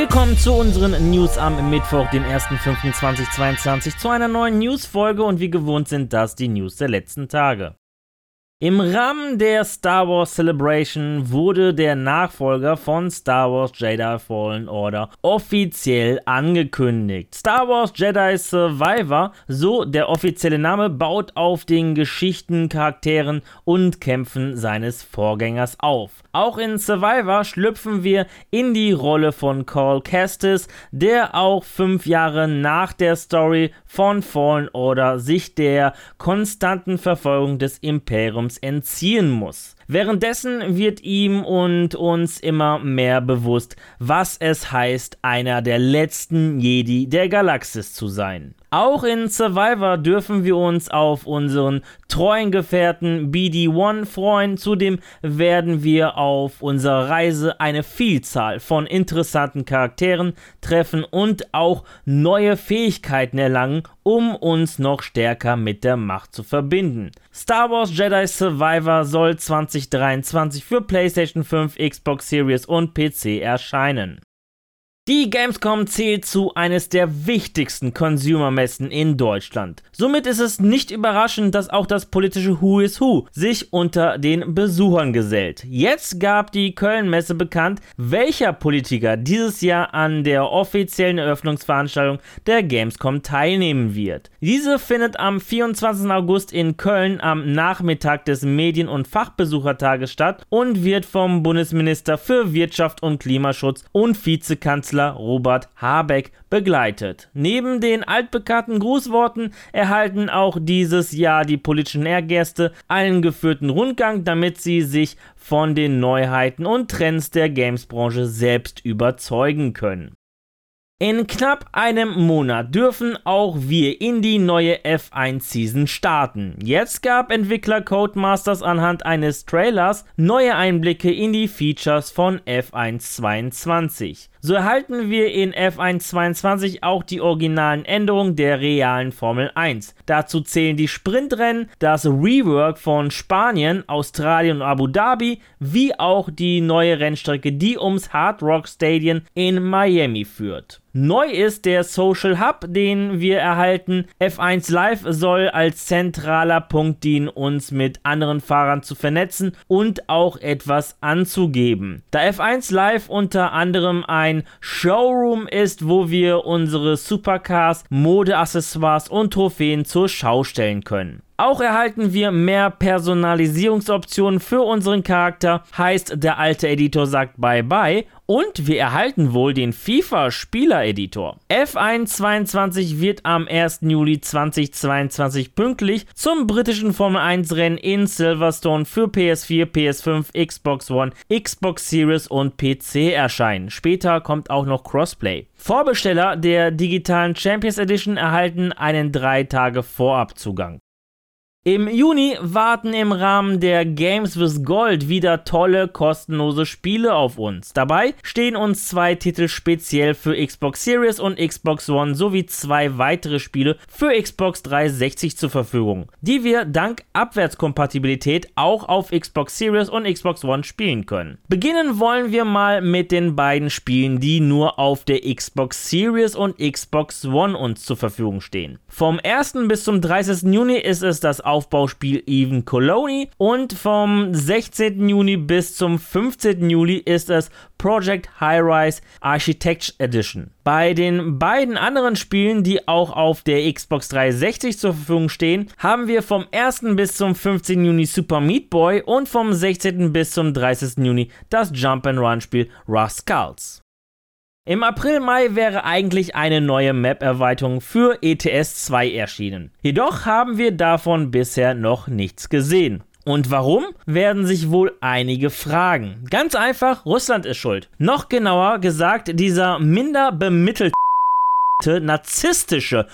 Willkommen zu unseren News am Mittwoch, den 1.5.2022, zu einer neuen News-Folge und wie gewohnt sind das die News der letzten Tage. Im Rahmen der Star Wars Celebration wurde der Nachfolger von Star Wars Jedi Fallen Order offiziell angekündigt. Star Wars Jedi Survivor, so der offizielle Name, baut auf den Geschichten, Charakteren und Kämpfen seines Vorgängers auf. Auch in Survivor schlüpfen wir in die Rolle von Cole Kestis, der auch fünf Jahre nach der Story von Fallen Order sich der konstanten Verfolgung des Imperiums Lebens entziehen muss. Währenddessen wird ihm und uns immer mehr bewusst, was es heißt, einer der letzten Jedi der Galaxis zu sein. Auch in Survivor dürfen wir uns auf unseren treuen Gefährten BD-1 freuen. Zudem werden wir auf unserer Reise eine Vielzahl von interessanten Charakteren treffen und auch neue Fähigkeiten erlangen, um uns noch stärker mit der Macht zu verbinden. Star Wars Jedi Survivor soll 2023 für PlayStation 5, Xbox Series und PC erscheinen. Die Gamescom zählt zu eines der wichtigsten Consumer-Messen in Deutschland. Somit ist es nicht überraschend, dass auch das politische Who is Who sich unter den Besuchern gesellt. Jetzt gab die Köln-Messe bekannt, welcher Politiker dieses Jahr an der offiziellen Eröffnungsveranstaltung der Gamescom teilnehmen wird. Diese findet am 24. August in Köln am Nachmittag des Medien- und Fachbesuchertages statt und wird vom Bundesminister für Wirtschaft und Klimaschutz und Vizekanzler Kanzler Robert Habeck begleitet. Neben den altbekannten Grußworten erhalten auch dieses Jahr die politischen Ehrgäste einen geführten Rundgang, damit sie sich von den Neuheiten und Trends der Gamesbranche selbst überzeugen können. In knapp einem Monat dürfen auch wir in die neue F1-Season starten. Jetzt gab Entwickler Codemasters anhand eines Trailers neue Einblicke in die Features von F1 22. So erhalten wir in F1 22 auch die originalen Änderungen der realen Formel 1. Dazu zählen die Sprintrennen, das Rework von Spanien, Australien und Abu Dhabi, wie auch die neue Rennstrecke, die ums Hard Rock Stadium in Miami führt. Neu ist der Social Hub, den wir erhalten. F1 Live soll als zentraler Punkt dienen, uns mit anderen Fahrern zu vernetzen und auch etwas anzugeben. Da F1 Live unter anderem ein Showroom ist, wo wir unsere Supercars, Modeaccessoires und Trophäen zur Schau stellen können. Auch erhalten wir mehr Personalisierungsoptionen für unseren Charakter, heißt der alte Editor sagt bye bye und wir erhalten wohl den FIFA Spieler Editor. F1 22 wird am 1. Juli 2022 pünktlich zum britischen Formel 1 Rennen in Silverstone für PS4, PS5, Xbox One, Xbox Series und PC erscheinen. Später kommt auch noch Crossplay. Vorbesteller der digitalen Champions Edition erhalten einen 3 Tage Vorabzugang. Im Juni warten im Rahmen der Games with Gold wieder tolle kostenlose Spiele auf uns. Dabei stehen uns zwei Titel speziell für Xbox Series und Xbox One sowie zwei weitere Spiele für Xbox 360 zur Verfügung, die wir dank Abwärtskompatibilität auch auf Xbox Series und Xbox One spielen können. Beginnen wollen wir mal mit den beiden Spielen, die nur auf der Xbox Series und Xbox One uns zur Verfügung stehen. Vom 1. bis zum 30. Juni ist es das Aufbauspiel Even Colony und vom 16. Juni bis zum 15. Juli ist es Project High Rise Architecture Edition. Bei den beiden anderen Spielen, die auch auf der Xbox 360 zur Verfügung stehen, haben wir vom 1. bis zum 15. Juni Super Meat Boy und vom 16. bis zum 30. Juni das Jump and Run Spiel Rascals. Im April, Mai wäre eigentlich eine neue Map-Erweiterung für ETS 2 erschienen. Jedoch haben wir davon bisher noch nichts gesehen. Und warum? Werden sich wohl einige fragen. Ganz einfach, Russland ist schuld. Noch genauer gesagt, dieser minder bemittelte narzisstische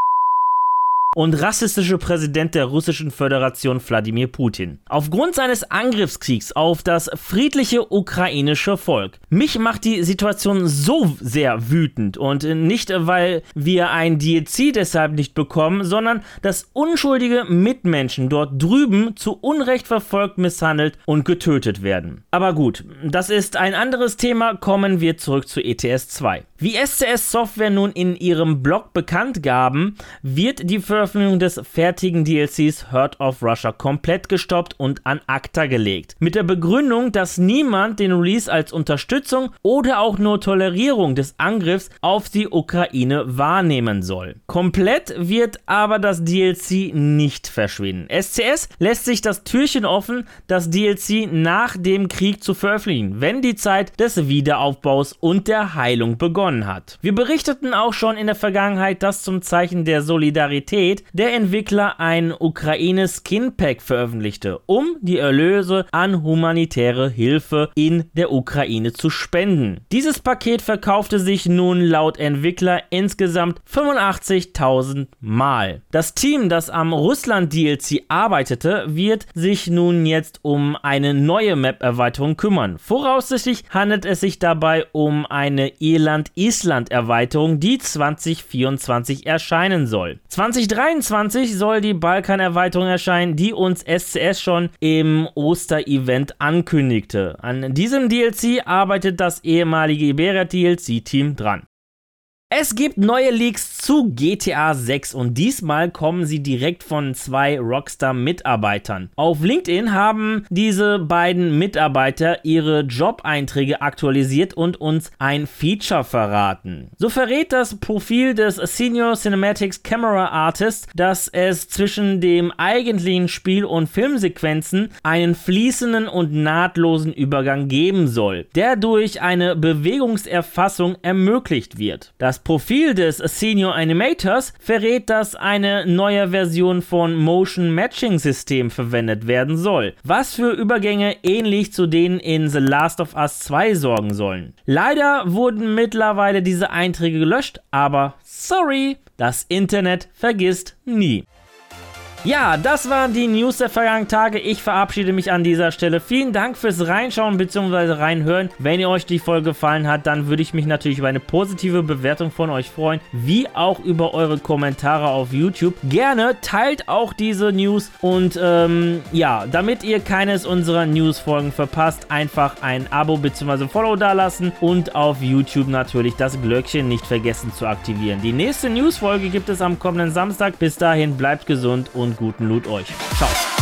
und rassistische Präsident der Russischen Föderation Wladimir Putin. Aufgrund seines Angriffskriegs auf das friedliche ukrainische Volk. Mich macht die Situation so sehr wütend und nicht, weil wir ein DLC deshalb nicht bekommen, sondern dass unschuldige Mitmenschen dort drüben zu Unrecht verfolgt, misshandelt und getötet werden. Aber gut, das ist ein anderes Thema, kommen wir zurück zu ETS 2. Wie SCS Software nun in ihrem Blog bekannt gaben, wird die Veröffentlichung des fertigen DLCs Heart of Russia komplett gestoppt und an ACTA gelegt. Mit der Begründung, dass niemand den Release als Unterstützung oder auch nur Tolerierung des Angriffs auf die Ukraine wahrnehmen soll. Komplett wird aber das DLC nicht verschwinden. SCS lässt sich das Türchen offen, das DLC nach dem Krieg zu veröffentlichen, wenn die Zeit des Wiederaufbaus und der Heilung begonnen hat. Wir berichteten auch schon in der Vergangenheit, dass zum Zeichen der Solidarität der Entwickler ein Ukraine Skin Pack veröffentlichte, um die Erlöse an humanitäre Hilfe in der Ukraine zu spenden. Dieses Paket verkaufte sich nun laut Entwickler insgesamt 85.000 Mal. Das Team, das am Russland DLC arbeitete, wird sich nun jetzt um eine neue Map-Erweiterung kümmern. Voraussichtlich handelt es sich dabei um eine Irland Island-Erweiterung, die 2024 erscheinen soll. 2023 soll die Balkan-Erweiterung erscheinen, die uns SCS schon im Oster-Event ankündigte. An diesem DLC arbeitet das ehemalige Iberia-DLC-Team dran. Es gibt neue Leaks zu GTA 6 und diesmal kommen sie direkt von zwei Rockstar-Mitarbeitern. Auf LinkedIn haben diese beiden Mitarbeiter ihre Job-Einträge aktualisiert und uns ein Feature verraten. So verrät das Profil des Senior Cinematics Camera Artist, dass es zwischen dem eigentlichen Spiel und Filmsequenzen einen fließenden und nahtlosen Übergang geben soll, der durch eine Bewegungserfassung ermöglicht wird. Das Profil des Senior Animators verrät, dass eine neue Version von Motion Matching System verwendet werden soll, was für Übergänge ähnlich zu denen in The Last of Us 2 sorgen sollen. Leider wurden mittlerweile diese Einträge gelöscht, aber sorry, das Internet vergisst nie. Ja, das waren die News der vergangenen Tage. Ich verabschiede mich an dieser Stelle. Vielen Dank fürs Reinschauen bzw. reinhören. Wenn ihr euch die Folge gefallen hat, dann würde ich mich natürlich über eine positive Bewertung von euch freuen, wie auch über eure Kommentare auf YouTube. Gerne teilt auch diese News und ähm, ja, damit ihr keines unserer News-Folgen verpasst, einfach ein Abo bzw. Follow dalassen und auf YouTube natürlich das Glöckchen nicht vergessen zu aktivieren. Die nächste News-Folge gibt es am kommenden Samstag. Bis dahin bleibt gesund und guten Loot euch. Ciao.